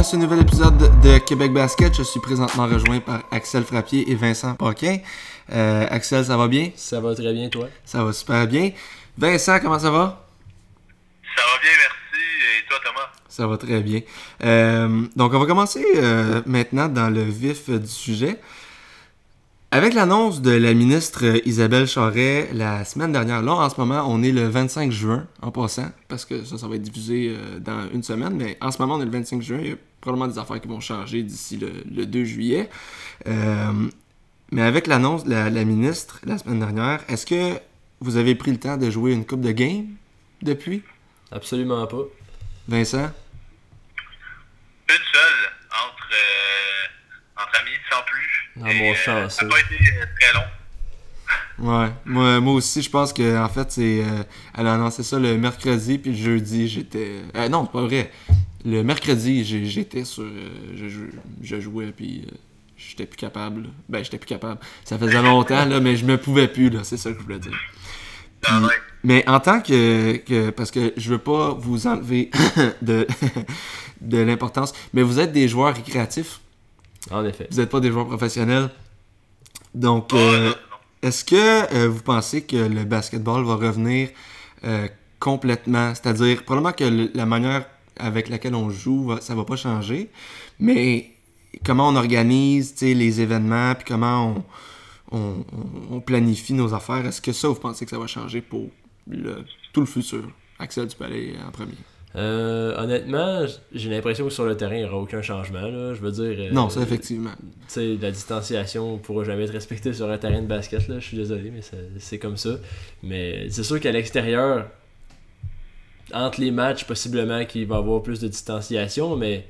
À ce nouvel épisode de Québec Basket. Je suis présentement rejoint par Axel Frappier et Vincent Paquin. Euh, Axel, ça va bien? Ça va très bien, toi? Ça va super bien. Vincent, comment ça va? Ça va bien, merci. Et toi, Thomas? Ça va très bien. Euh, donc, on va commencer euh, maintenant dans le vif du sujet. Avec l'annonce de la ministre Isabelle Charret la semaine dernière, là en ce moment on est le 25 juin en passant, parce que ça, ça va être diffusé euh, dans une semaine, mais en ce moment on est le 25 juin, il y a probablement des affaires qui vont changer d'ici le, 2 juillet. Euh, mais avec l'annonce de la, ministre la semaine dernière, est-ce que vous avez pris le temps de jouer une coupe de game depuis? Absolument pas. Vincent? Une seule entre, euh, entre amis, sans Ah, mon euh, ça n'a pas été euh, très long. Ouais, moi, moi aussi, je pense que en fait, c'est. Euh, elle a annoncé ça le mercredi, puis le jeudi, j'étais. non, c'est pas vrai. Le mercredi, j'étais sur. je, jouais, puis j'étais plus capable. Ben, j'étais plus capable. Ça faisait longtemps, là, mais je me pouvais plus, là. C'est ça que je voulais dire. Ah mais en tant que, que, Parce que je veux pas vous enlever de, de l'importance, mais vous êtes des joueurs récréatifs. En effet. Vous n'êtes pas des joueurs professionnels. Donc, euh, est-ce que euh, vous pensez que le basketball va revenir euh, complètement? C'est-à-dire, probablement que la manière avec laquelle on joue, ça va pas changer, mais comment on organise les événements, puis comment on, planifie nos affaires, est-ce que ça, vous pensez que ça va changer pour tout le futur? Axel, tu peux aller en premier. Euh, honnêtement, j'ai l'impression que sur le terrain, il n'y aura aucun changement. Là. Je veux dire. Euh, non, ça, effectivement. Tu sais, la distanciation ne pourra jamais être respectée sur un terrain de basket. Là. Je suis désolé, mais c'est comme ça. Mais c'est sûr qu'à l'extérieur, entre les matchs, possiblement qu'il va y avoir plus de distanciation, mais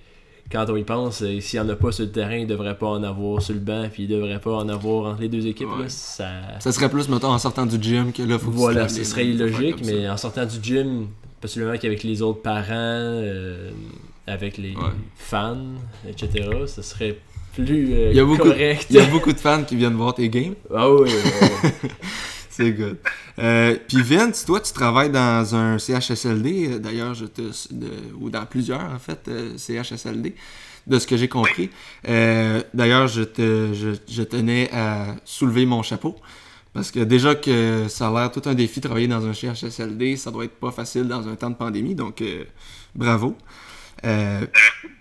quand on y pense, euh, s'il n'y en a pas sur le terrain, il ne devrait pas en avoir sur le banc, puis il ne devrait pas en avoir entre les deux équipes. Là, ça... ça serait plus, mettons, en sortant du gym que là, faut Voilà, ce serait illogique, mais en sortant du gym, possiblement qu'avec les autres parents, euh, avec les fans, etc., ce serait plus euh, il y a beaucoup, correct. Il y a beaucoup de fans qui viennent voir tes games. Ah oui. C'est good. Euh, puis Vince, toi, tu travailles dans un CHSLD, d'ailleurs, je te, ou dans plusieurs, en fait, CHSLD, de ce que j'ai compris. d'ailleurs, je, te, je, je, tenais à soulever mon chapeau. Parce que déjà que ça a l'air tout un défi de travailler dans un CHSLD, ça doit être pas facile dans un temps de pandémie, donc euh, bravo. Euh,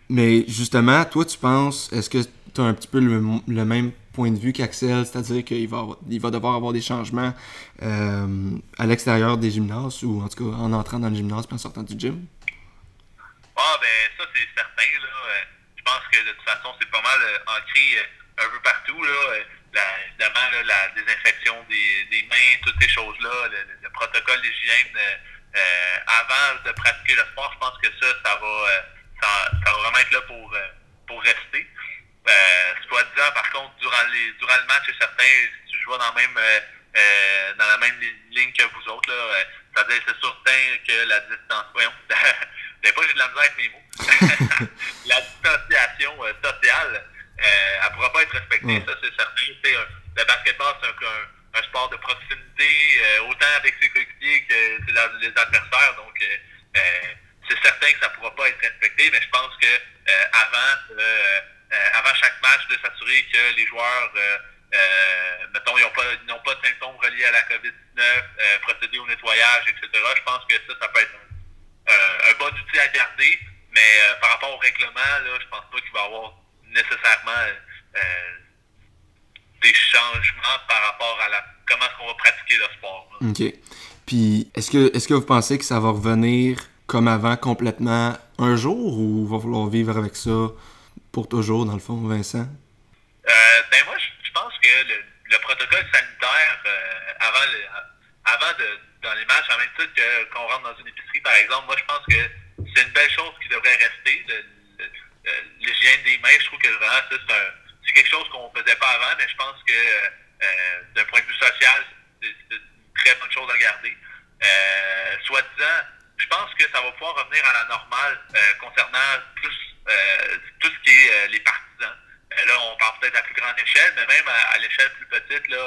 mais justement, toi, tu penses, est-ce que tu as un petit peu le, même point de vue qu'Axel, c'est-à-dire qu'il va, il va devoir avoir des changements euh, à l'extérieur des gymnases, ou en tout cas en entrant dans le gymnase puis en sortant du gym? Ah, ben ça, c'est certain. Là. Je pense que de toute façon, c'est pas mal ancré un peu partout. Là la, évidemment, la désinfection des, des, mains, toutes ces choses-là, le, protocole d'hygiène euh, euh, avant de pratiquer le sport, je pense que ça, ça va, euh, ça, ça, va vraiment être là pour, pour rester. soit disant, par contre, durant, les, durant le match, c'est certain, si tu joues dans, même, dans la même ligne que vous autres, là, ça veut dire c'est certain que la distance. Voyons, pas j'ai de la misère avec mes mots. la distanciation sociale euh, elle ne pourra pas être respectée, ça c'est certain. le basketball, c'est un, un, sport de proximité, euh, autant avec ses coéquipiers que les adversaires. Donc, euh, c'est certain que ça ne pourra pas être respecté, mais je pense que avant, avant chaque match, de s'assurer que les joueurs, mettons, ils n'ont pas, pas de symptômes reliés à la COVID-19, procéder au nettoyage, etc. Je pense que ça, ça peut être un, un bon outil à garder. Mais par rapport au règlement, là, je pense pas qu'il va y avoir nécessairement euh, des changements par rapport à la, comment est-ce qu'on va pratiquer le sport. OK. Puis, est-ce que, est-ce que vous pensez que ça va revenir comme avant complètement un jour ou va falloir vivre avec ça pour toujours, dans le fond, Vincent? Euh, ben moi, je pense que le, protocole sanitaire, euh, avant, le, avant de, dans les matchs, en même temps que, qu'on rentre dans une épicerie, par exemple, moi, je pense que c'est une belle chose qui devrait rester. Euh, l'hygiène des mains, je trouve que vraiment, ça, c'est, quelque chose qu'on ne faisait pas avant, mais je pense que euh, d'un point de vue social, c'est, une très bonne chose à garder. Euh, soit disant, je pense que ça va pouvoir revenir à la normale concernant plus tout ce qui est les partisans. là, on parle peut-être à plus grande échelle, mais même à, l'échelle plus petite, là,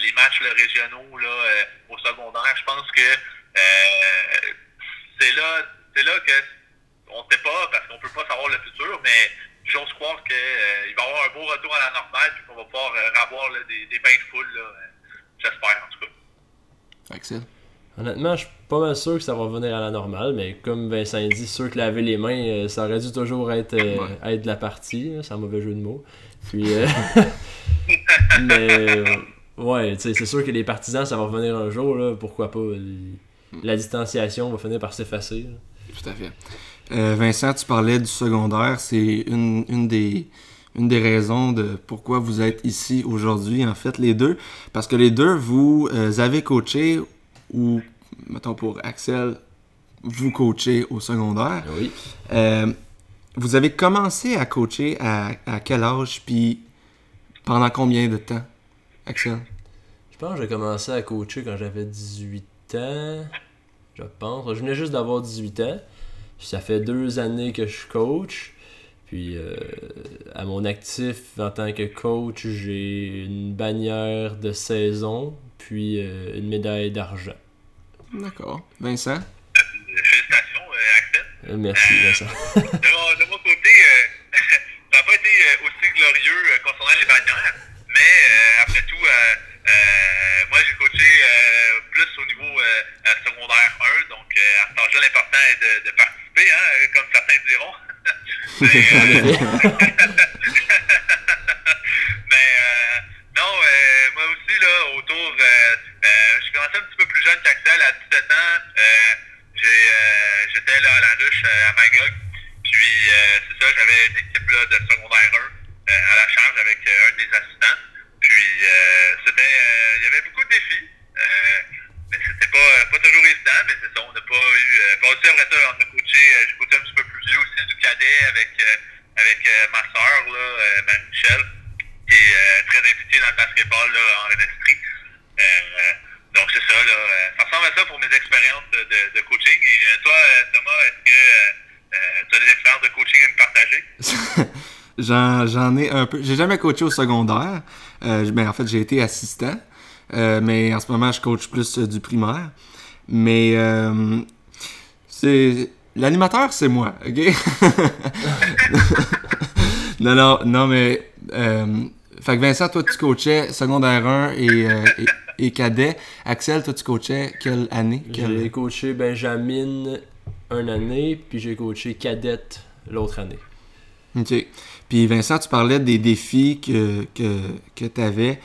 les matchs régionaux là, au secondaire, je pense que c'est là, c'est là que on ne sait pas parce qu'on peut pas savoir le futur, mais j'ose croire qu'il va y avoir un beau retour à la normale et qu'on va pouvoir avoir des, des, bains de foule. J'espère en tout cas. Excellent. Honnêtement, je suis pas mal sûr que ça va revenir à la normale, mais comme Vincent dit, sûr que laver les mains, ça aurait dû toujours être, être de la partie. C'est un mauvais jeu de mots. Puis, mais Ouais, c'est sûr que les partisans, ça va revenir un jour, là, pourquoi pas. La distanciation va finir par s'effacer. Tout à fait. Euh, Vincent, tu parlais du secondaire, c'est une, une, des, une des raisons de pourquoi vous êtes ici aujourd'hui, en fait, les deux. Parce que les deux, vous euh, avez coaché, ou, mettons pour Axel, vous coachez au secondaire. Oui. Euh, vous avez commencé à coacher à, à quel âge, puis pendant combien de temps? Axel? Je pense que j'ai commencé à coacher quand j'avais 18 ans. Je pense. Je venais juste d'avoir 18 ans. Ça fait deux années que je coach. Puis euh, à mon actif en tant que coach, j'ai une bannière de saison, puis euh, une médaille d'argent. D'accord. Vincent? Félicitations, euh, Axel. merci, Vincent. de, mon, de, mon, côté, ça n'a pas été aussi glorieux concernant les bannières. Mais euh, après tout, euh, euh, moi j'ai coaché plus au niveau secondaire 1, donc à cet âge-là, l'important est de, de hein, comme certains diront. Mais, non, moi aussi, là, autour, j'ai commencé un petit peu plus jeune qu'Axel, à 17 ans. J'étais là à la ruche à Magog. Puis c'est ça, j'avais une équipe là, de secondaire 1 à la charge avec un des assistants. Puis euh, c'était, euh, il y avait beaucoup de défis. Euh, mais c'était pas, pas toujours évident, mais c'est ça, on n'a pas eu. Pas aussi après ça, on a coaché, j'ai coaché un petit peu plus vieux aussi du cadet avec, avec ma soeur, là, Marie-Michel, qui est très impliquée dans le basketball là, en industrie. donc c'est ça, là. Ça ressemble à ça pour mes expériences de, coaching. Et toi, Thomas, est-ce que tu as des expériences de coaching à me partager? J'en ai un peu. J'ai jamais coaché au secondaire. Euh, mais en fait, j'ai été assistant. Euh, mais en ce moment, je coach plus euh, du primaire. Mais c'est. L'animateur, c'est moi, ok? non, non, non, mais. fait que Vincent, toi, tu coachais secondaire 1 et, et, cadet. Axel, toi, tu coachais quelle année? J'ai coaché Benjamin une année, puis j'ai coaché cadette l'autre année. OK. Puis Vincent, tu parlais des défis que, que, tu avais.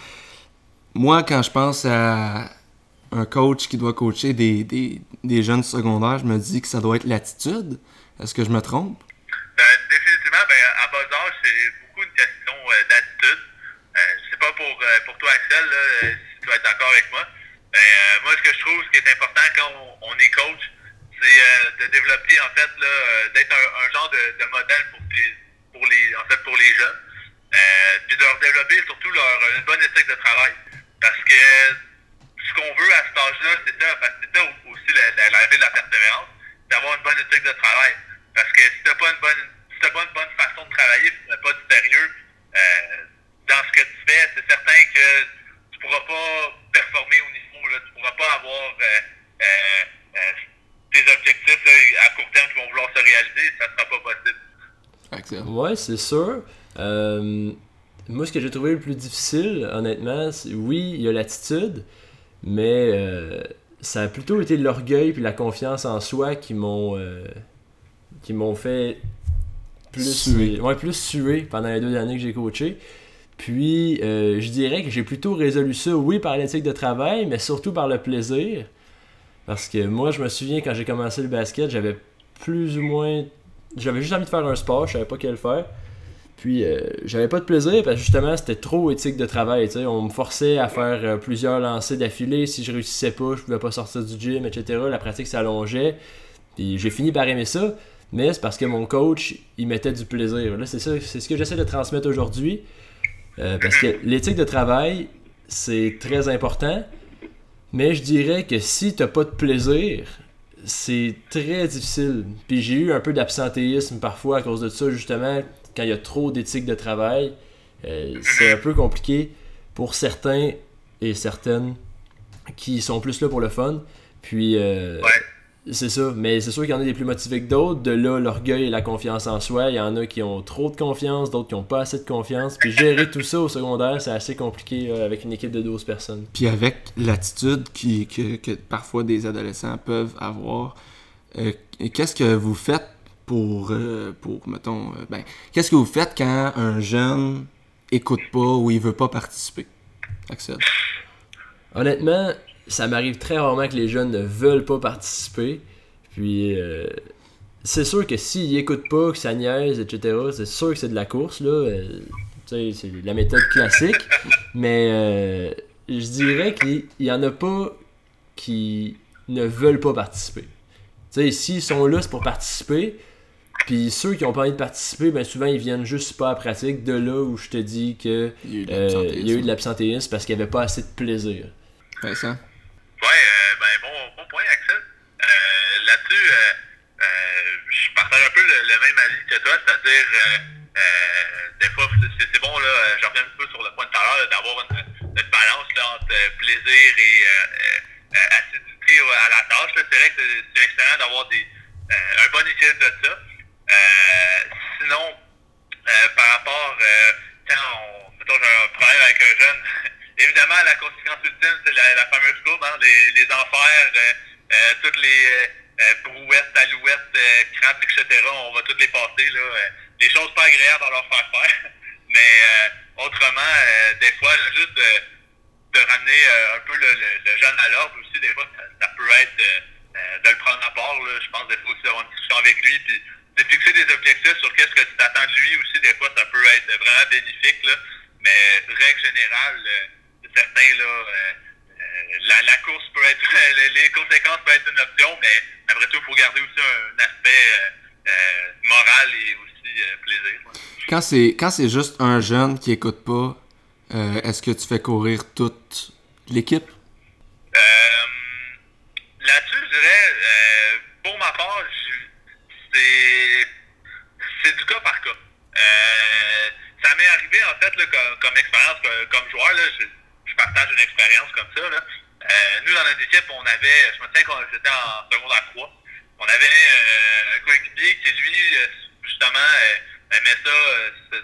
Moi, quand je pense à un coach qui doit coacher des, des, jeunes secondaires, je me dis que ça doit être l'attitude. Est-ce que je me trompe? Ben, définitivement, ben, à bas âge, c'est beaucoup une question euh, d'attitude. Euh, je sais pas pour, euh, pour toi, Axel, si tu vas être avec moi. moi, ce que je trouve, ce qui est important quand on, est coach, c'est de développer, en fait, d'être un, genre de, modèle pour tes pour les, en fait, pour les jeunes. Euh, puis de leur développer surtout leur, une bonne éthique de travail. Parce que ce qu'on veut à cet âge-là, c'est ça, parce que c'est ça aussi la, la, de la persévérance, d'avoir une bonne éthique de travail. Parce que si t'as pas une bonne, si t'as pas une bonne façon de travailler, si tu n'as pas de sérieux euh, dans ce que tu fais, c'est certain que tu pourras pas performer au niveau, là, tu pourras pas avoir euh, euh, euh tes objectifs là, à court terme qui vont vouloir se réaliser, ça sera pas possible. Ouais, c'est sûr. Euh, moi, ce que j'ai trouvé le plus difficile, honnêtement, c'est oui, il y a l'attitude, mais euh, ça a plutôt été l'orgueil puis la confiance en soi qui m'ont euh, qui m'ont fait plus suer. Ouais, plus suer pendant les deux années que j'ai coaché. Puis, je dirais que j'ai plutôt résolu ça, oui, par l'éthique de travail, mais surtout par le plaisir. Parce que moi, je me souviens, quand j'ai commencé le basket, j'avais plus ou moins j'avais juste envie de faire un sport, je savais pas quel faire. Puis euh, j'avais pas de plaisir parce que justement c'était trop éthique de travail. On me forçait à faire euh, plusieurs lancers d'affilée. Si je réussissais pas, je pouvais pas sortir du gym, etc. La pratique s'allongeait. Puis j'ai fini par aimer ça. Mais c'est parce que mon coach, il mettait du plaisir. Là, c'est ça, c'est ce que j'essaie de transmettre aujourd'hui. Euh, parce que l'éthique de travail, c'est très important. Mais je dirais que si t'as pas de plaisir, c'est très difficile. Puis j'ai eu un peu d'absentéisme parfois à cause de ça, justement, quand il y a trop d'éthique de travail. Euh, c'est un peu compliqué pour certains et certaines qui sont plus là pour le fun. Puis, euh, C'est ça, mais c'est sûr qu'il y en a des plus motivés que d'autres. De là, l'orgueil et la confiance en soi. Il y en a qui ont trop de confiance, d'autres qui ont pas assez de confiance. Puis gérer tout ça au secondaire, c'est assez compliqué euh, avec une équipe de 12 personnes. Puis avec l'attitude qui, que, que parfois des adolescents peuvent avoir, euh, qu'est-ce que vous faites pour, euh, pour mettons, ben, qu'est-ce que vous faites quand un jeune écoute pas ou il veut pas participer? Axel. Honnêtement, ça m'arrive très rarement que les jeunes ne veulent pas participer. Puis, euh, c'est sûr que s'ils écoutent pas, que ça niaise, etc., c'est sûr que c'est de la course, là. Euh, tu sais, c'est la méthode classique. Mais euh, je dirais qu'il y en a pas qui ne veulent pas participer. Tu sais, s'ils sont là, c'est pour participer. Puis ceux qui ont pas envie de participer, ben souvent ils viennent juste pas à la pratique. De là où je te dis que Il y a eu de euh, l'absentéisme. il y a eu de l'absentéisme parce qu'il n'y avait pas assez de plaisir. Vincent? Ouais, euh, ben bon, bon point, Axel. Euh, Là-dessus, euh, je partage un peu le, même avis que toi, c'est-à-dire, des fois, c'est bon, là, j'en reviens un peu sur le point de tout à l'heure, d'avoir une, une balance là, entre plaisir et assiduité à la tâche. C'est vrai que c'est excellent d'avoir des euh, un bon équilibre de ça. Euh, sinon, euh, par rapport, quand on, mettons, j'ai un problème avec un jeune, évidemment, la conséquence ultime, c'est la, fameuse courbe, hein, les, les enfers, euh, euh, toutes les euh, euh, brouettes, alouettes, crampes, etc., on va toutes les passer, là. des choses pas agréables à leur faire faire. Mais autrement, des fois, juste de, ramener un peu le, le, jeune à l'ordre aussi, des fois, ça, peut être de le prendre à part. Là. Je pense des fois aussi avoir une discussion avec lui, puis de fixer des objectifs sur qu'est-ce que tu t'attends de lui aussi, des fois, ça peut être vraiment bénéfique. Là. Mais règle générale, certain, là, euh, euh, la, la course peut être, les, conséquences peuvent être une option, mais après tout, il faut garder aussi un aspect euh, moral et aussi plaisir. Quand c'est quand c'est juste un jeune qui écoute pas, euh, est-ce que tu fais courir toute l'équipe? Là-dessus, je dirais, pour ma part, c'est c'est du cas par cas. Ça m'est arrivé, en fait, là, comme, comme expérience, comme, joueur, là, je partage une expérience comme ça. Là. Euh, nous, dans notre équipe, on avait, je me souviens qu'on était en secondaire 3, on avait euh, un coéquipier qui, lui, euh, justement, euh, aimait ça,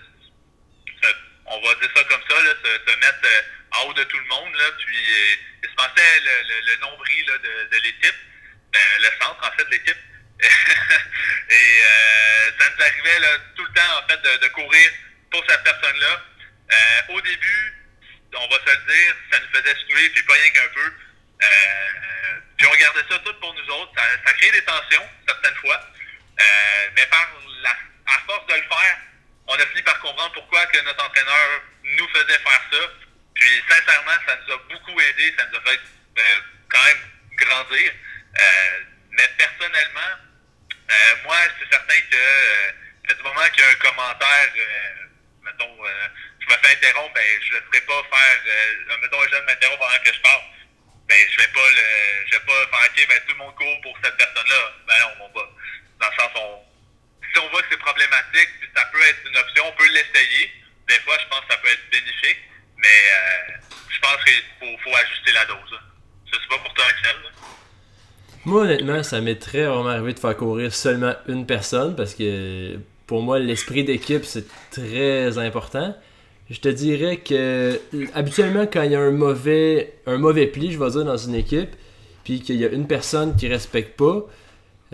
on va dire ça comme ça, là, se, mettre en haut de tout le monde, là, puis il se pensait le, nombril de, l'équipe, le centre en fait de l'équipe. Et ça nous arrivait là, tout le temps en fait de, courir pour cette personne-là. Au début, on va se le dire, ça nous faisait suer, puis pas rien qu'un peu. Euh, puis on gardait ça tout pour nous autres. Ça, crée des tensions, certaines fois. Euh, mais par la, à force de le faire, on a fini par comprendre pourquoi que notre entraîneur nous faisait faire ça. Puis sincèrement, ça nous a beaucoup aidé, ça nous a fait euh, quand même grandir. Euh, mais personnellement, euh, moi, c'est certain que euh, du moment qu'il y a un commentaire, euh, mettons, je me fais interrompre, ben, je ne ferai pas faire, euh, mettons, un jeune m'interrompt pendant que je parle, ben, je vais pas le, je vais pas faire, ok, ben, tout le monde court pour cette personne-là. Ben non, on va, dans le sens, on, si on voit que c'est problématique, ça peut être une option, on peut l'essayer. Des fois, je pense que ça peut être bénéfique, mais euh, je pense qu'il faut, ajuster la dose. Je sais pas pour toi, Axel. Moi, honnêtement, ça m'est très rarement arrivé de faire courir seulement une personne parce que pour moi, l'esprit d'équipe, c'est très important. Je te dirais que habituellement, quand il y a un mauvais, un mauvais pli, je vais dire, dans une équipe, puis qu'il y a une personne qui respecte pas,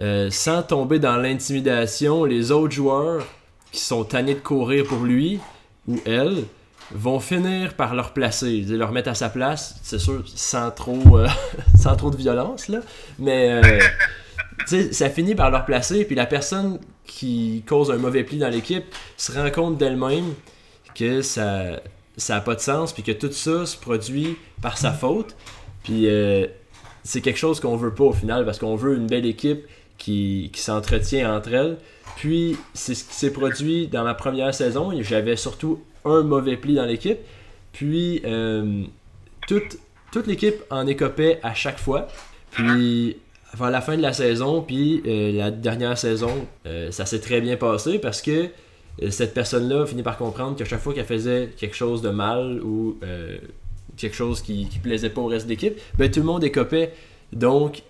euh, sans tomber dans l'intimidation, les autres joueurs qui sont tannés de courir pour lui ou elle vont finir par le replacer, le remettre à sa place, c'est sûr, sans trop, euh, sans trop de violence, là. Mais euh, ça finit par le replacer, puis la personne qui cause un mauvais pli dans l'équipe se rend compte d'elle-même que ça ça a pas de sens, puis que tout ça se produit par sa faute. Puis euh, c'est quelque chose qu'on veut pas au final, parce qu'on veut une belle équipe qui, qui s'entretient entre elles. Puis c'est ce qui s'est produit dans ma première saison. J'avais surtout un mauvais pli dans l'équipe. Puis euh, toute, toute l'équipe en écopait à chaque fois. Puis avant la fin de la saison, puis euh, la dernière saison, ça s'est très bien passé parce que cette personne-là finit par comprendre qu'à chaque fois qu'elle faisait quelque chose de mal ou euh, quelque chose qui, qui plaisait pas au reste de ben tout le monde écopait. Donc,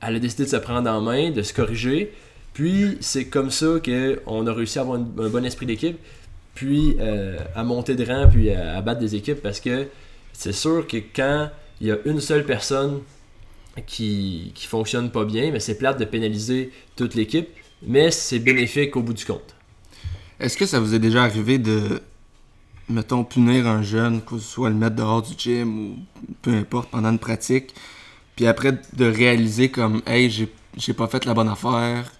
elle a décidé de se prendre en main, de se corriger. Puis c'est comme ça qu'on a réussi à avoir un bon esprit d'équipe, puis euh, à monter de rang, puis à, battre des équipes parce que c'est sûr que quand il y a une seule personne qui, qui fonctionne pas bien, mais c'est plate de pénaliser toute l'équipe, mais c'est bénéfique au bout du compte. Est-ce que ça vous est déjà arrivé de, mettons, punir un jeune, que ce soit le mettre dehors du gym ou peu importe, pendant une pratique, puis après de réaliser comme, hey, j'ai pas fait la bonne affaire,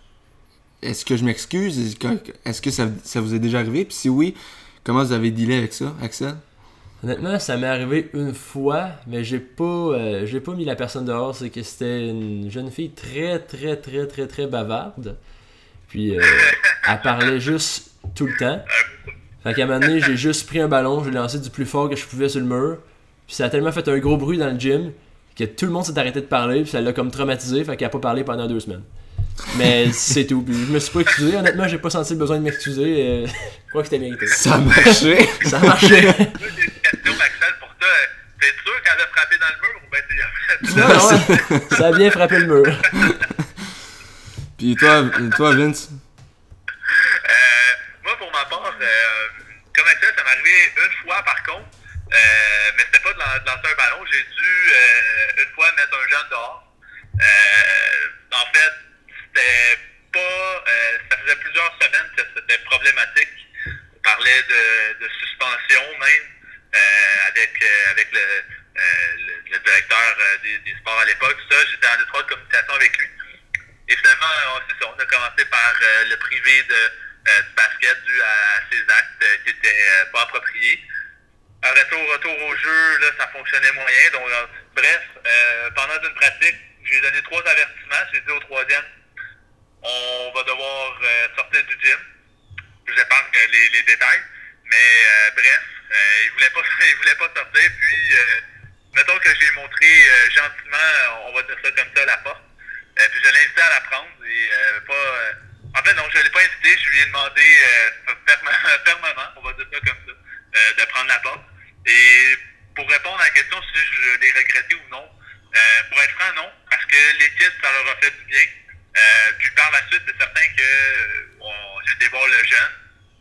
est-ce que je m'excuse? Est-ce que ça, vous est déjà arrivé? Puis si oui, comment vous avez dealé avec ça, Axel? Honnêtement, ça m'est arrivé une fois, mais j'ai pas, euh, pas mis la personne dehors. C'est que c'était une jeune fille très, très, très, très, très bavarde. Puis, euh, elle parlait juste tout le temps. Fait qu'à un moment donné, j'ai juste pris un ballon, je l'ai lancé du plus fort que je pouvais sur le mur. Puis ça a tellement fait un gros bruit dans le gym que tout le monde s'est arrêté de parler, puis ça l'a comme traumatisé, fait qu'elle a pas parlé pendant deux semaines. Mais c'est tout. Puis je me suis pas excusé. Honnêtement, j'ai pas senti le besoin de m'excuser. Euh, je crois que c'était mérité. Ça a marché. ça a marché. J'ai une question, Maxel, pour toi. T'es sûr qu'elle a frappé dans le mur ou ben t'es Non, non, ça a bien frappé le mur. Puis toi, toi Vince euh, Moi, pour ma part, euh, comme Ça une fois par contre. Euh, mais c'était pas de, lancer un ballon. J'ai dû euh, une fois mettre un jeune dehors. Euh, en fait, c'était pas. ça faisait plusieurs semaines que c'était problématique. On parlait de, de suspension même avec, avec le, directeur des, sports à l'époque. Ça, j'étais en étroite communication avec lui. Et finalement, on, on a commencé par le privé de, du basket dû à ses actes qui n'étaient pas appropriés. Un retour, retour au jeu, là, ça fonctionnait moyen. Donc, bref, pendant une pratique, j'ai donné trois avertissements. J'ai dit au troisième, on va devoir euh, sortir du gym. Je vous épargne les, les détails. Mais euh, bref, euh, il voulait pas il voulait pas sortir. Puis mettons que j'ai montré gentiment, on va dire ça comme ça, la porte. puis je l'ai invité à la prendre et pas. En fait non, je l'ai pas invité, je lui ai demandé fermement, on va dire ça comme ça, de prendre la porte. Et pour répondre à la question si je l'ai regretté ou non, pour être franc, non, parce que l'équipe, ça leur a fait du bien. Euh, puis par la suite, c'est certain que euh, j'ai été voir le jeune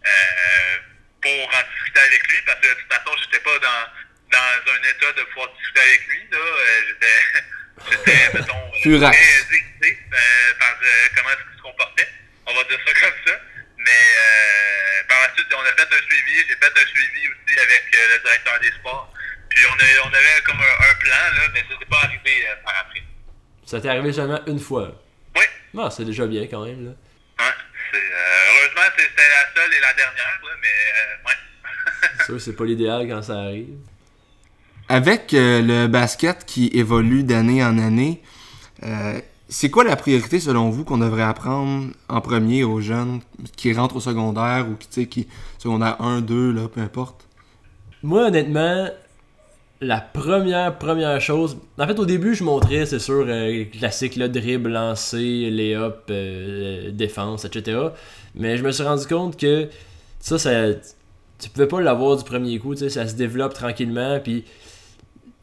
euh, pour en discuter avec lui, parce que de toute façon, j'étais pas dans, dans un état de pouvoir discuter avec lui. Là. j'étais, j'étais, mettons, très par comment il se comportait. On va dire ça comme ça. Mais par la suite, on a fait un suivi. J'ai fait un suivi aussi avec le directeur des sports. Puis on, a, on avait comme un, plan, là, mais ça s'est pas arrivé par après. Ça t'est arrivé seulement une fois? Non, c'est déjà bien quand même. Là. Ouais, c'est, euh, heureusement, c'était la seule et la dernière, là, mais euh, ouais. c'est sûr, c'est pas l'idéal quand ça arrive. Avec euh, le basket qui évolue d'année en année, c'est quoi la priorité selon vous qu'on devrait apprendre en premier aux jeunes qui rentrent au secondaire ou qui, qui secondaire 1, 2, là, peu importe? Moi, honnêtement, la première, première chose. En fait, au début, je montrais, c'est sûr, euh, classique, là, dribble, lancer, lay-up, euh, défense, etc. Mais je me suis rendu compte que ça, ça tu pouvais pas l'avoir du premier coup, ça se développe tranquillement. Puis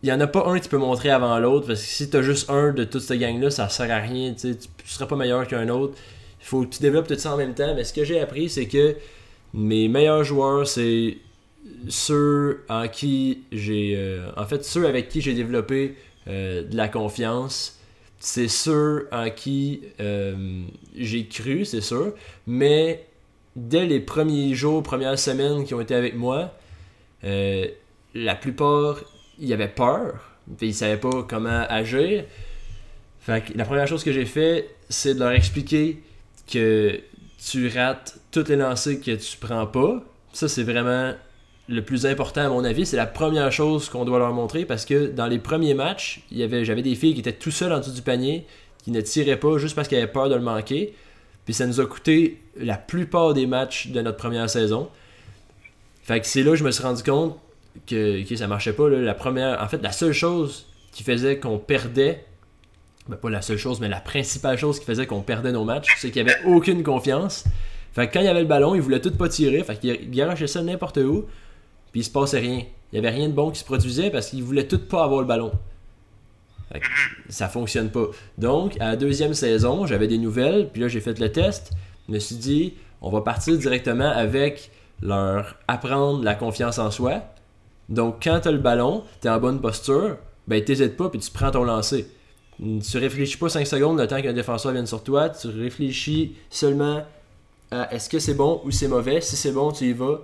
il y en a pas un que tu peux montrer avant l'autre, parce que si tu as juste un de toute cette gang-là, ça sert à rien, tu seras pas meilleur qu'un autre. Il faut que tu développes tout ça en même temps. Mais ce que j'ai appris, c'est que mes meilleurs joueurs, c'est ceux en qui j'ai. Euh, en fait, ceux avec qui j'ai développé euh, de la confiance, c'est ceux en qui euh, j'ai cru, c'est sûr. Mais dès les premiers jours, premières semaines qui ont été avec moi, la plupart, ils avaient peur. Ils ils savaient pas comment agir. Fait que la première chose que j'ai fait, c'est de leur expliquer que tu rates toutes les lancers que tu prends pas. Ça, c'est vraiment le plus important à mon avis, c'est la première chose qu'on doit leur montrer parce que dans les premiers matchs, il y avait, j'avais des filles qui étaient tout seules en dessous du panier, qui ne tiraient pas juste parce qu'elles avaient peur de le manquer. Puis ça nous a coûté la plupart des matchs de notre première saison. Fait que c'est là que je me suis rendu compte que, que ça marchait pas. La première, en fait, la seule chose qui faisait qu'on perdait, ben pas la seule chose, mais la principale chose qui faisait qu'on perdait nos matchs, c'est qu'il n'y avait aucune confiance. Fait que quand il y avait le ballon, il voulait tout pas tirer. Fait qu'il ça n'importe où puis il se passait rien. Il n'y avait rien de bon qui se produisait parce qu'ils voulaient tout pas avoir le ballon. Fait que ça fonctionne pas. Donc, à la deuxième saison, j'avais des nouvelles, puis là, j'ai fait le test. Je me suis dit, on va partir directement avec leur apprendre la confiance en soi. Donc, quand tu as le ballon, tu es en bonne posture, ben, t'hésites pas, puis tu prends ton lancer. Tu réfléchis pas 5 secondes le temps qu'un défenseur vienne sur toi, tu réfléchis seulement à est-ce que c'est bon ou c'est mauvais. Si c'est bon, tu y vas.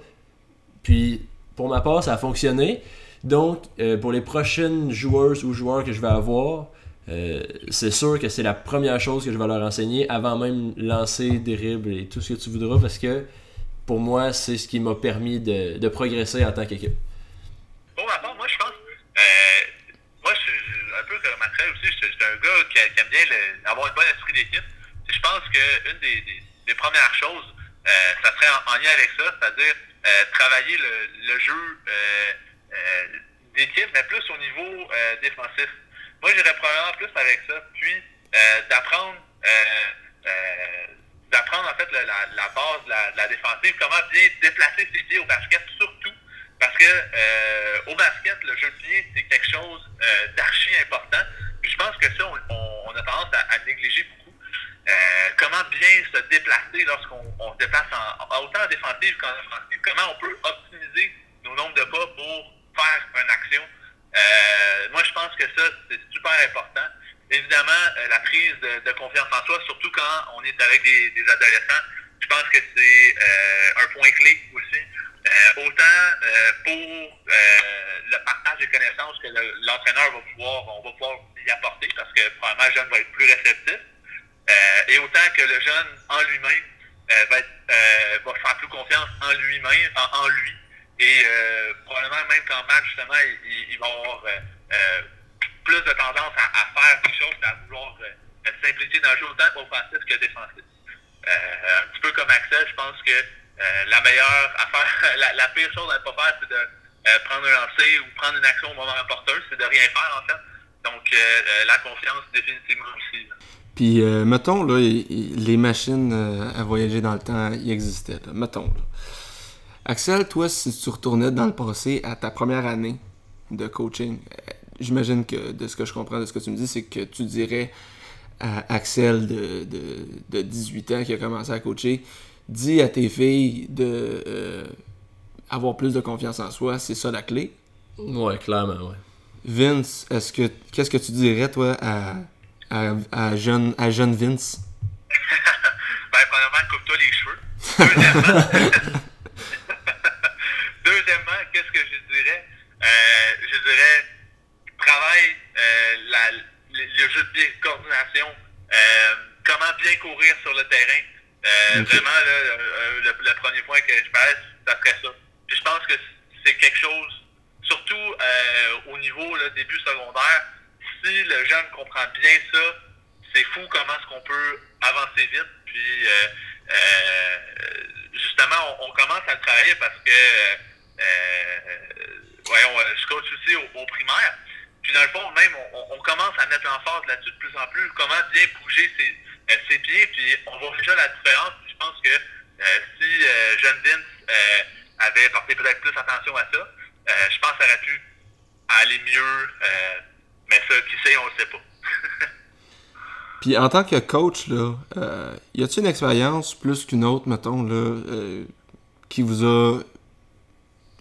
Puis, pour ma part, ça a fonctionné. Donc, euh, pour les prochaines joueuses ou joueurs que je vais avoir, euh, c'est sûr que c'est la première chose que je vais leur enseigner avant même lancer, dribble et tout ce que tu voudras parce que pour moi, c'est ce qui m'a permis de, progresser en tant qu'équipe. Part, moi, je pense. Euh, moi, je un peu comme Mathieu aussi. Je suis un gars qui, aime bien le, avoir un bon esprit d'équipe. Je pense qu'une des, des, des, premières choses, euh, ça serait en, en, lien avec ça, c'est-à-dire euh, travailler le, le jeu d'équipe, mais plus au niveau défensif. Moi, j'irais probablement plus avec ça. Puis, d'apprendre d'apprendre en fait la, la, base de la, la, défensive, comment bien déplacer ses pieds au basket, euh, au basket, le jeu de pied, c'est quelque chose euh, d'archi important. Puis je pense que ça, on, a tendance à, négliger beaucoup. Euh, comment bien se déplacer lorsqu'on on se déplace en, autant en défensive qu'en offensive, comment on peut optimiser nos nombres de pas pour faire une action? moi, je pense que ça, c'est super important évidemment, la prise de, confiance en soi, surtout quand on est avec des, adolescents, je pense que c'est un point clé aussi. Euh, autant euh, pour le partage des connaissances que l'entraîneur va pouvoir, on va pouvoir y apporter parce que probablement le jeune va être plus réceptif. et autant que le jeune en lui-même va, être, va faire plus confiance en lui-même, en, lui. Et probablement même qu'en match, justement, il, va avoir plus de tendance à, faire quelque chose, à vouloir euh, simplifier dans le jeu autant offensif que défensif. Euh, un petit peu comme Axel, je pense que euh, la meilleure affaire, la, pire chose à ne pas faire, c'est de euh, prendre un lancer ou prendre une action au moment rapporteur, c'est de rien faire en fait. Donc euh, la confiance définitivement aussi. Là. Puis mettons là, les machines à voyager dans le temps, y existaient. Mettons. Axel, toi, si tu retournais dans le passé à ta première année de coaching, j'imagine que de ce que je comprends de ce que tu me dis, c'est que tu dirais à Axel de, 18 ans qui a commencé à coacher, dis à tes filles de euh, avoir plus de confiance en soi, c'est ça la clé. Ouais, clairement, ouais. Vince, est-ce que qu'est-ce que tu dirais toi à, à, à jeune à jeune Vince? ben premièrement, coupe-toi les cheveux. Deuxièmement, Deuxièmement qu'est-ce que je dirais? Euh, je dirais travaille euh, la, le, le, jeu de coordination, euh, comment bien courir sur le terrain. Euh, okay. Vraiment, là, le, le, premier point que je passe, ça serait ça. Puis je pense que c'est quelque chose, surtout au niveau là, début secondaire, si le jeune comprend bien ça, c'est fou comment est-ce qu'on peut avancer vite. Puis justement, on, on, commence à le travailler parce que voyons, je coach aussi au, au primaire. Puis dans le fond, même, on, on commence à mettre l'emphase là-dessus de plus en plus, comment bien bouger ses, euh, ses pieds, puis on voit déjà la différence. Je pense que euh, si euh, Jeune Vince avait porté peut-être plus attention à ça, je pense que ça aurait pu aller mieux, mais ça, qui sait, on le sait pas. Puis en tant que coach, là, euh, y a-t-il une expérience plus qu'une autre, mettons, là, euh, qui vous a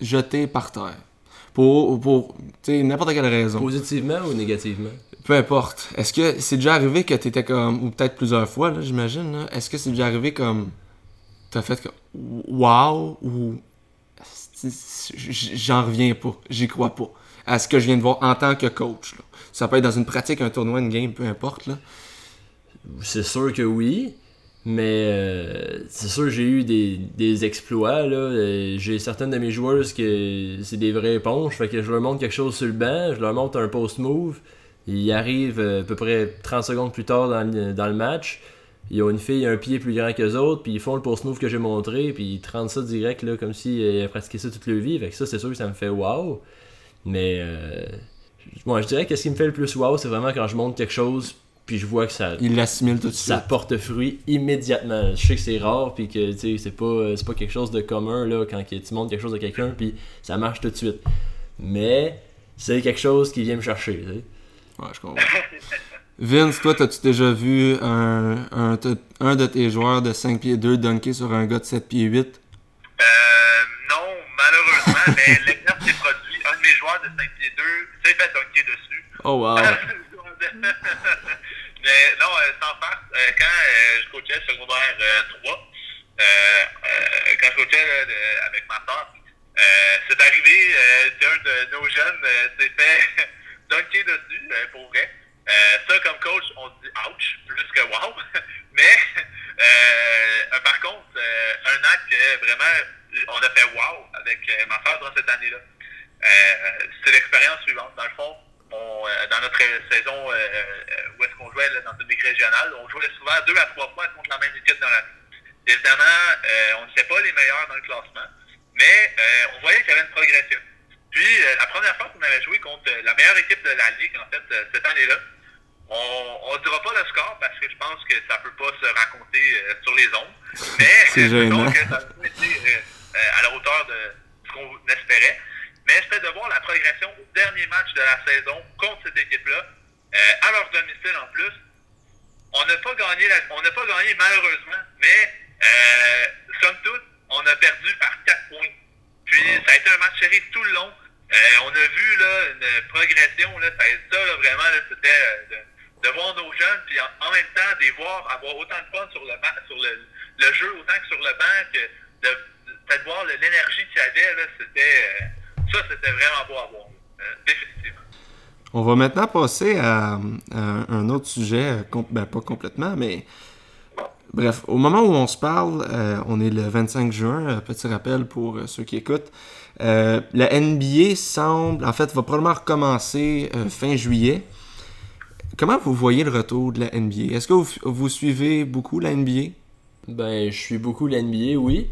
jeté par terre? pour, pour n'importe quelle raison. Positivement ou négativement? Peu importe. Est-ce que c'est déjà arrivé que tu étais comme, ou peut-être plusieurs fois, là, j'imagine, est-ce que c'est déjà arrivé comme, t'as fait comme, wow, ou j'en reviens pas, j'y crois pas, à ce que je viens de voir en tant que coach. Là. Ça peut être dans une pratique, un tournoi, une game, peu importe. là. C'est sûr que oui. Mais euh, c'est sûr j'ai eu des, des exploits. là. J'ai certaines de mes joueuses que c'est des vraies éponges. Fait que je leur montre quelque chose sur le banc, je leur montre un post-move. Ils arrivent à peu près 30 secondes plus tard dans le, dans le match. Ils ont une fille un pied plus grand que les autres, puis ils font le post-move que j'ai montré, puis ils rendent ça direct là, comme s'ils si, avaient pratiqué ça toute leur vie. Fait que ça, c'est sûr que ça me fait wow. Mais euh, moi, je dirais que ce qui me fait le plus wow, c'est vraiment quand je montre quelque chose puis je vois que ça il l'assimile tout de suite ça porte fruit immédiatement je sais que c'est rare puis que tu sais c'est pas c'est pas quelque chose de commun là quand tu montres quelque chose à quelqu'un puis ça marche tout de suite mais c'est quelque chose qui vient me chercher. Ouais, je comprends. Vince, toi, t'as-tu déjà vu un, un, un, de tes joueurs de 5 pieds 2 dunker sur un gars de 7 pieds 8? Euh, non, malheureusement, mais l'exemple s'est produit. Un de mes joueurs de 5 pieds 2 s'est fait dunker dessus. Oh wow! mais non, euh, sans farce, euh, quand euh, je coachais secondaire 3, quand je coachais avec ma soeur, c'est arrivé qu'un de nos jeunes s'est fait dunker dessus, pour vrai. ça, comme coach, on dit ouch, plus que wow. Mais par contre, un acte que vraiment on a fait wow avec ma soeur dans cette année-là. c'est l'expérience suivante. Dans le fond, euh, dans notre saison euh, euh, où est-ce qu'on jouait dans une ligue régionale, on jouait souvent deux à trois fois contre la même équipe dans l'année. Évidemment, on n'était pas les meilleurs dans le classement, mais on voyait qu'il y avait une progression. Puis, la première fois qu'on avait joué contre la meilleure équipe de la Ligue, en fait, cette année-là, on ne dira pas le score parce que je pense que ça ne peut pas se raconter sur les ondes. Mais donc, ça a été à la hauteur de ce qu'on espérait. Mais c'était de voir la progression au dernier match de la saison contre cette équipe-là, euh, à leur domicile en plus. On n'a pas gagné, on n'a pas gagné malheureusement, mais euh, somme toute, on a perdu par 4 points. Puis ça a été un match serré tout le long. Euh, on a vu là, une progression. Là, ça, ça là, vraiment, c'était euh, de, de, voir nos jeunes, puis en, même temps, de les voir avoir autant de fun sur le, sur le, le jeu, autant que sur le banc, que de, de, de voir l'énergie qu'il y avait, c'était ça, c'était vraiment beau à voir. Euh, définitivement. On va maintenant passer à, un autre sujet, ben, pas complètement, mais bref, au moment où on se parle, euh, on est le 25 juin, euh, petit rappel pour ceux qui écoutent. la NBA semble, en fait, va probablement recommencer fin juillet. Comment vous voyez le retour de la NBA? Est-ce que vous, vous, suivez beaucoup la NBA? Ben, je suis beaucoup la NBA, oui.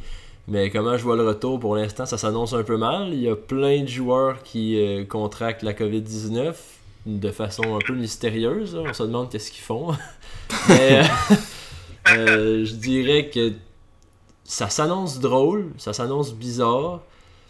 Mais comment je vois le retour? Pour l'instant, ça s'annonce un peu mal. Il y a plein de joueurs qui euh, contractent la COVID-19 de façon un peu mystérieuse. On se demande qu'est-ce qu'ils font. Mais, euh, je dirais que ça s'annonce drôle, ça s'annonce bizarre.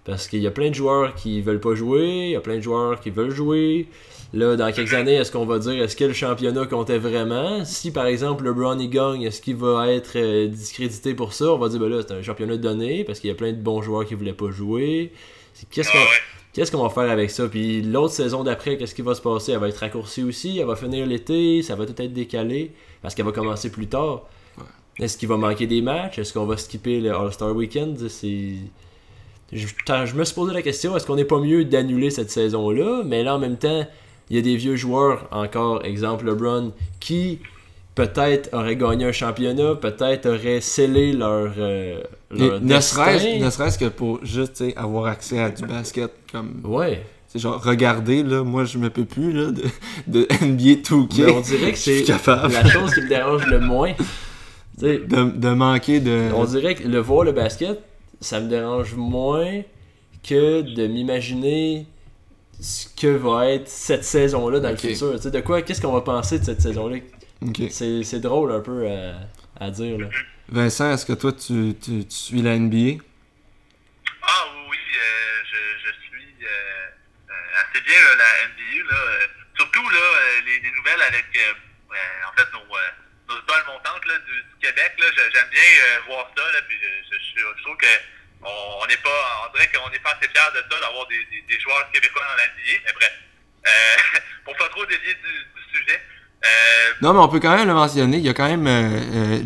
Parce qu'il y a plein de joueurs qui veulent pas jouer, il y a plein de joueurs qui veulent jouer. Là, dans quelques années, est-ce qu'on va dire est-ce que le championnat comptait vraiment? Si par exemple LeBron y gagne, est-ce qu'il va être euh, discrédité pour ça? On va dire ben là, c'est un championnat donné parce qu'il y a plein de bons joueurs qui voulaient pas jouer. Qu'est-ce qu'on qu'est-ce qu'on va faire avec ça? Puis l'autre saison d'après, qu'est-ce qui va se passer? Elle va être raccourcie aussi, elle va finir l'été, ça va tout être décalé parce qu'elle va commencer plus tard. Est-ce qu'il va manquer des matchs? Est-ce qu'on va skipper le All-Star Weekend? C'est je, je, me suis posé la question, est-ce qu'on n'est pas mieux d'annuler cette saison-là? Mais là, en même temps, il y a des vieux joueurs, encore, exemple LeBron, qui peut-être auraient gagné un championnat, peut-être auraient scellé leur, euh, leur ne serait-ce que pour juste avoir accès à du basket comme ouais. c'est genre regarder là moi je me peux plus là de, de NBA 2K Mais on dirait que c'est la chose qui me dérange le moins de, de, manquer de on dirait que le voir le basket ça me dérange moins que de m'imaginer ce que va être cette saison-là dans le futur. de quoi, qu'est-ce qu'on va penser de cette saison-là? C'est drôle un peu à, dire. Là. Vincent, est-ce que toi, tu, tu, suis la NBA? Ah oui, euh, je, je, suis euh, euh, assez bien la NBA. Là, surtout là, les, nouvelles avec en fait nos, nos étoiles montantes là, du, Québec. J'aime bien voir ça. Là, puis je, je, trouve que on n'est pas, on dirait qu'on n'est pas assez fiers de ça, d'avoir des, des, joueurs québécois dans l'NBA, mais bref, euh, pour pas trop dévier du, sujet. Euh, non, mais on peut quand même le mentionner. Il y a quand même euh,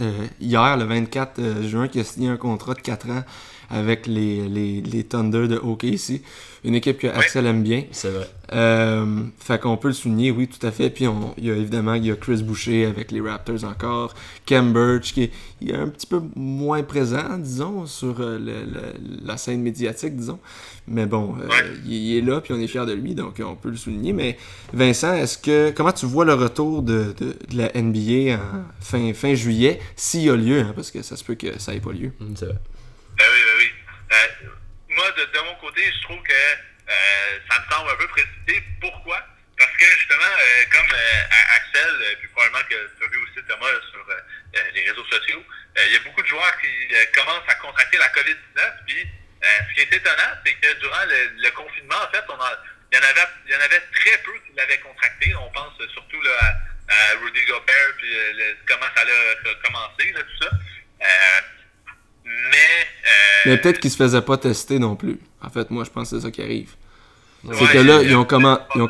euh hier, le 24 juin, qui a signé un contrat de 4 ans avec les, les, les Thunder de OKC. Une équipe que Axel aime bien. C'est vrai. Euh, fait qu'on peut le souligner, oui, tout à fait. Puis on, il y a évidemment il y a Chris Boucher avec les Raptors encore. Kem Birch qui est, un petit peu moins présent, disons, sur euh, la scène médiatique, disons. Mais bon, euh, il, est là, puis on est fiers de lui, donc on peut le souligner. Mais Vincent, est-ce que comment tu vois le retour de, de, la NBA en fin, fin juillet, s'il y a lieu, hein, parce que ça se peut que ça n'ait pas lieu? Mm, c'est vrai. Ben oui, ben oui. Euh, moi, de, de, mon côté, je trouve que euh, ça me semble un peu précipité. Pourquoi? Parce que justement, euh, comme euh, Axel, euh, puis probablement que tu as vu aussi Thomas sur euh, les réseaux sociaux, il y a beaucoup de joueurs qui commencent à contracter la COVID-19. Puis ce qui est étonnant, c'est que durant le, confinement, en fait, on il y en avait, y en avait très peu qui l'avaient contracté. On pense surtout là, à, Rudy Gobert, puis comment ça a commencé, là, tout ça. Mais. euh, Mais peut-être qu'ils se faisaient pas tester non plus. En fait, moi, je pense que c'est ça qui arrive. Ouais. C'est que là, ils ont, ils ont-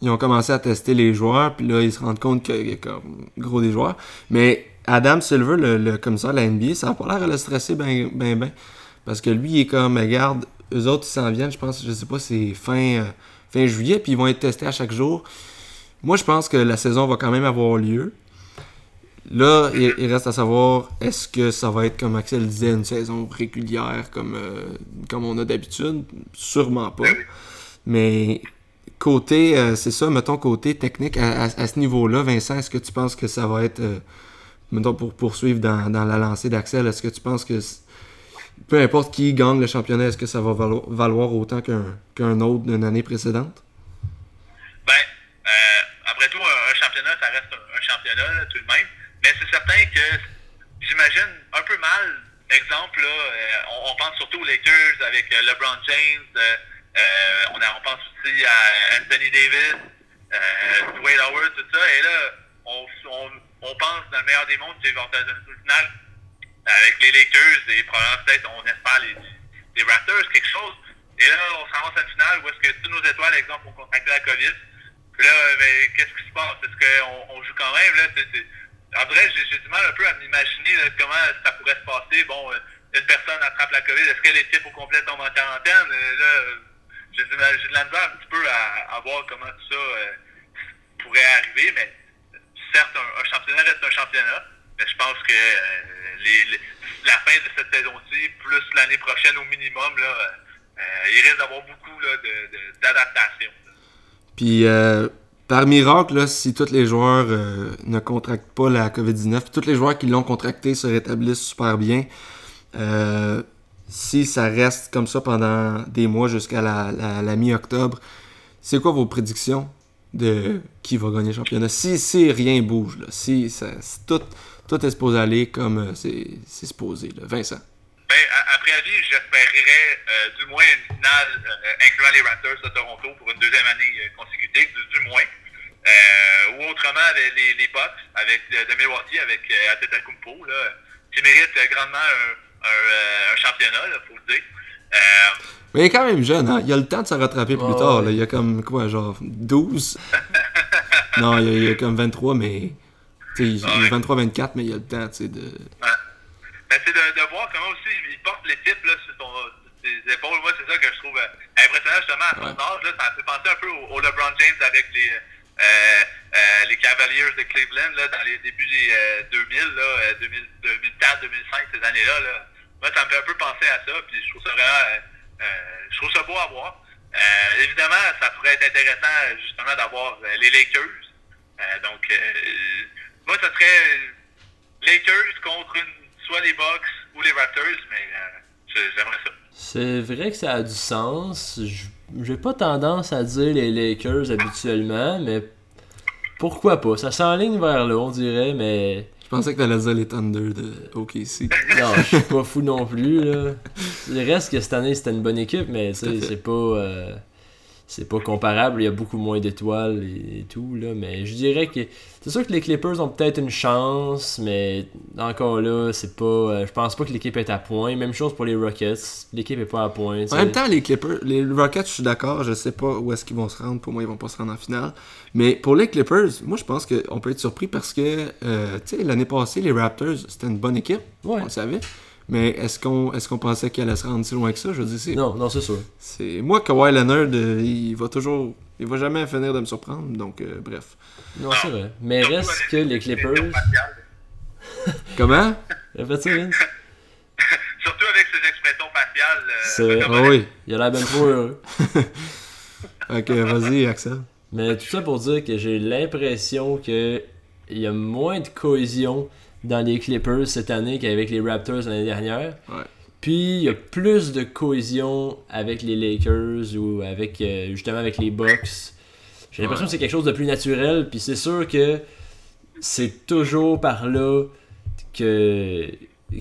ils commencé à tester les joueurs, puis là, ils se rendent compte qu'il y a comme gros des joueurs. Mais Adam Silver, le, le commissaire de la NBA, ça n'a pas l'air à le stresser ben, ben, ben. Parce que lui, il est comme, regarde, eux autres, ils s'en viennent, je pense, je sais pas, c'est fin, euh, fin juillet, puis ils vont être testés à chaque jour. Moi, je pense que la saison va quand même avoir lieu. Là, il, reste à savoir, est-ce que ça va être, comme Axel disait, une saison régulière comme, euh, comme on a d'habitude? Sûrement pas. Mais côté, euh, c'est ça, mettons, côté technique, à, ce niveau-là, Vincent, est-ce que tu penses que ça va être, euh, mettons, pour poursuivre dans, la lancée d'Axel, est-ce que tu penses que, peu importe qui gagne le championnat, est-ce que ça va valo- valoir autant qu'un qu'un autre d'une année précédente? Ben, euh, après tout, un, un championnat, ça reste un, un championnat, là, tout de même. Mais c'est certain que j'imagine un peu mal, exemple, là, euh, on, pense surtout aux Lakers avec euh, LeBron James, euh, on, a- on pense aussi à Anthony Davis, Dwayne Howard, tout ça. Et là, on, on, on pense dans le meilleur des mondes, c'est vers une finale avec les Lakers et probablement peut-être, on espère, les, les Raptors, quelque chose. Et là, on se ramasse à finale où est-ce que tous nos étoiles, exemple, ont contracté la COVID. Puis là, ben, qu'est-ce qui se passe? Est-ce qu'on on joue quand même? Là, c'est- En vrai, j'ai, du mal un peu à m'imaginer comment ça pourrait se passer. Bon, euh, une personne attrape la COVID, est-ce que l'équipe au complet tombe en quarantaine? Euh, là, euh, j'ai, de la misère un petit peu à, voir comment tout ça pourrait arriver, mais certes, un, championnat reste un championnat, mais je pense que les, la fin de cette saison-ci, plus l'année prochaine au minimum, là, il risque d'avoir beaucoup là, de, de- d'adaptation. Puis, par miracle, si tous les joueurs euh, ne contractent pas la COVID-19, puis tous les joueurs qui l'ont contracté se rétablissent super bien, euh, si ça reste comme ça pendant des mois jusqu'à la, mi-octobre, c'est quoi vos prédictions de qui va gagner le championnat? Si, si rien bouge, si, ça- tout, est supposé aller comme euh, c'est, supposé. Vincent. À, à préavis, j'espérerais euh, du moins une finale euh, incluant les Raptors de Toronto pour une deuxième année euh, consécutive, du, du moins. Euh, ou autrement, avec les, les Bucks avec, euh, de Milwaukee avec euh, Antetokounmpo, là, qui mérite euh, grandement un, un, un championnat, il faut le dire. Euh, Mais il est quand même jeune, hein? Il a le temps de se rattraper plus tard. Là. Il a comme, quoi, genre 12? non, il a, il a comme 23, mais... Tu sais, il a Ouais. 23-24, mais il a le temps, tu sais, de... Ouais. Ben, c'est de, de voir comment aussi porte l'équipe là, sur son, ses épaules. Moi, c'est ça que je trouve euh, impressionnant justement à son Ouais. âge. Là, ça me fait penser un peu au, au LeBron James avec les, euh, euh, les Cavaliers de Cleveland là, dans les débuts des euh, 2000, là, euh, 2000, 2004, 2005, ces années-là. Là. Moi, ça me fait un peu penser à ça. Puis je trouve ça vraiment, je trouve ça beau à voir. Évidemment, ça pourrait être intéressant justement d'avoir les Lakers. Donc, moi, ça serait Lakers contre une, soit les Bucks ou les Raptors, mais euh, j'aimerais ça. C'est vrai que ça a du sens. J'ai pas tendance à dire les Lakers habituellement, mais pourquoi pas? Ça s'enligne vers là, on dirait, mais Je pensais que t'allais dire les Thunder de OKC. non, je suis pas fou non plus. Là. Il reste que cette année c'était une bonne équipe, mais c'est pas. euh, c'est pas comparable, il y a beaucoup moins d'étoiles et, et tout, là, mais je dirais que c'est sûr que les Clippers ont peut-être une chance, mais encore là, c'est pas, euh, je pense pas que l'équipe est à point. Même chose pour les Rockets, l'équipe est pas à point. En même temps, les Clippers, les Rockets, je suis d'accord, je sais pas où est-ce qu'ils vont se rendre. Pour moi, ils vont pas se rendre en finale. Mais pour les Clippers, moi, je pense qu'on peut être surpris parce que, euh, tu sais, l'année passée, les Raptors, c'était une bonne équipe. Ouais. On le savait. Mais est-ce qu'on est qu'on pensait qu'elle allait se rendre si loin que ça? Je veux dire, c'est... Non, non, c'est sûr. c'est Moi, Kawhi Leonard, euh, il va toujours... Il va jamais finir de me surprendre. Donc, euh, bref. Non, c'est vrai. Mais reste que les Clippers. Comment? Répète ça, Vince? Surtout avec ses expressions faciales. euh, C'est- Ah oui. Il a l'air même heureux. Ok, vas-y, Axel. Mais tout ça pour dire que j'ai l'impression que il y a moins de cohésion dans les Clippers cette année qu'avec les Raptors l'année dernière. Ouais. Puis il y a plus de cohésion avec les Lakers ou avec euh, justement avec les Bucks. J'ai l'impression Ouais. que c'est quelque chose de plus naturel. Puis c'est sûr que c'est toujours par là que,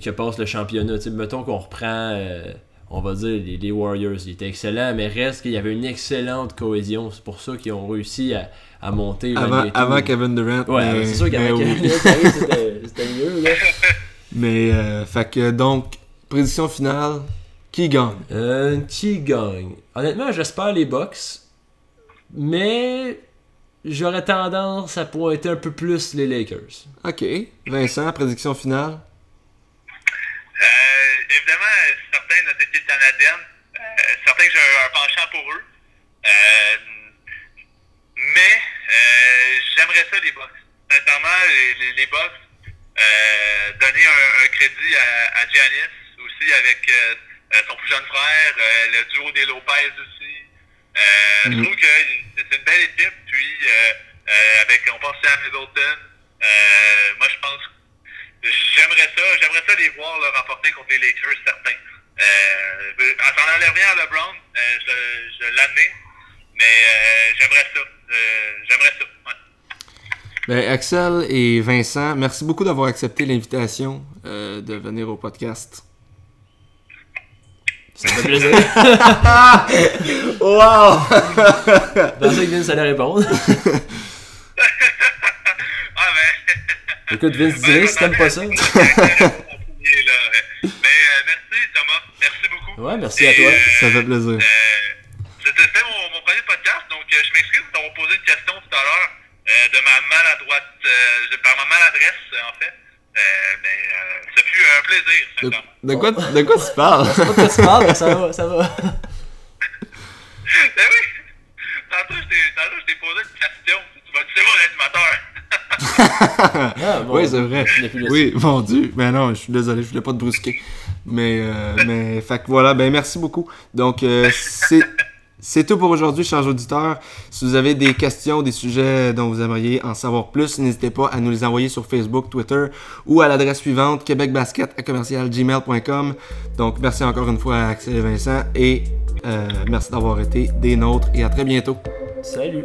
que passe le championnat. Tu sais, mettons qu'on reprend. euh, on va dire, les, les Warriors. Il était excellent, mais reste qu'il y avait une excellente cohésion. C'est pour ça qu'ils ont réussi à, à monter. Avant, Kevin Durant. Ouais, mais- c'est sûr qu'avant. Kevin Durant c'était mieux. Là. Mais, euh, fait que donc, prédiction finale, qui gagne? Euh, qui gagne? Honnêtement, j'espère les Bucks, mais j'aurais tendance à pointer un peu plus les Lakers. Ok. Vincent, prédiction finale? Euh, évidemment, certains de notre équipe canadienne, euh, certains que j'ai un, un penchant pour eux. Euh, mais euh, j'aimerais ça, les Bucks. Sincèrement, les, les, les Bucks, euh, donner un, un crédit à, à Giannis aussi avec euh, euh, son plus jeune frère, euh, le duo des Lopez aussi. Euh, Mhm. Je trouve que c'est une belle équipe. Puis, avec, on pense à Middleton. Moi, je pense J'aimerais ça, j'aimerais ça les voir là, remporter contre les Lakers, certains. Euh, en s'en enlève rien à LeBron, euh, je, je l'admets, mais euh, j'aimerais ça. J'aimerais ça. Ouais. Ben, Axel et Vincent, merci beaucoup d'avoir accepté l'invitation de venir au podcast. Ça me fait plaisir. Wow! Je pensais que Vince allait répondre. Ah, mais. Écoute, Vince, dis-le si t'aimes pas ça. Mais euh, merci, Thomas. Merci beaucoup. Ouais, merci à toi. Ça fait plaisir. Euh, C'était mon, mon premier podcast, donc euh, je m'excuse d'avoir posé une question tout à l'heure euh, de ma maladroite, euh, par ma maladresse, euh, en fait. Euh, mais euh, ce fut un plaisir, De, de quoi, de quoi tu parles? Pas de quoi tu parles, mais ça va, ça va. Ben oui! Tantôt, je t'ai- posé une question. Tu m'as dit, c'est mon animateur. Ah, bon, oui, c'est vrai. Oui, mon Dieu. Ben non, je suis désolé, je voulais pas te brusquer. Mais, euh, mais, fait que voilà, ben merci beaucoup. Donc, euh, c'est. C'est tout pour aujourd'hui, chers auditeurs. Si vous avez des questions, des sujets dont vous aimeriez en savoir plus, n'hésitez pas à nous les envoyer sur Facebook, Twitter ou à l'adresse suivante québecbasket à commercialgmail.com. Donc, merci encore une fois à Axel et Vincent et euh, merci d'avoir été des nôtres et à très bientôt. Salut.